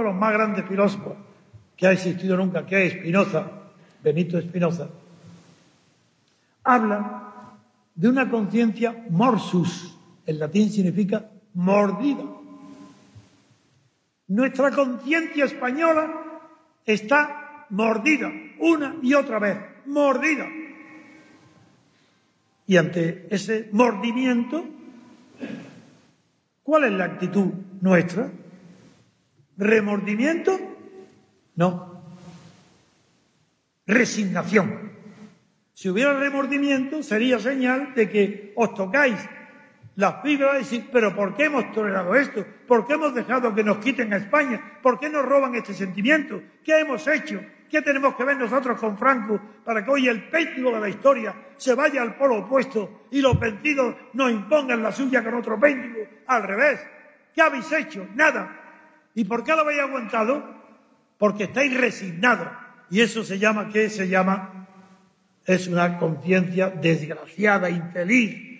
los más grandes filósofos que ha existido nunca, que es Spinoza, Benito Spinoza, habla de una conciencia morsus, en latín significa mordida. Nuestra conciencia española está mordida una y otra vez, mordida. Y ante ese mordimiento, ¿cuál es la actitud nuestra? ¿Remordimiento? No. Resignación. Si hubiera remordimiento, sería señal de que os tocáis las fibras y decir, pero ¿por qué hemos tolerado esto? ¿Por qué hemos dejado que nos quiten a España? ¿Por qué nos roban este sentimiento? ¿Qué hemos hecho? ¿Qué tenemos que ver nosotros con Franco para que hoy el péndulo de la historia se vaya al polo opuesto y los vencidos nos impongan la suya con otro péndulo? Al revés. ¿Qué habéis hecho? Nada. ¿Y por qué lo habéis aguantado? Porque estáis resignados. Y eso se llama, ¿qué se llama? Es una conciencia desgraciada, infeliz,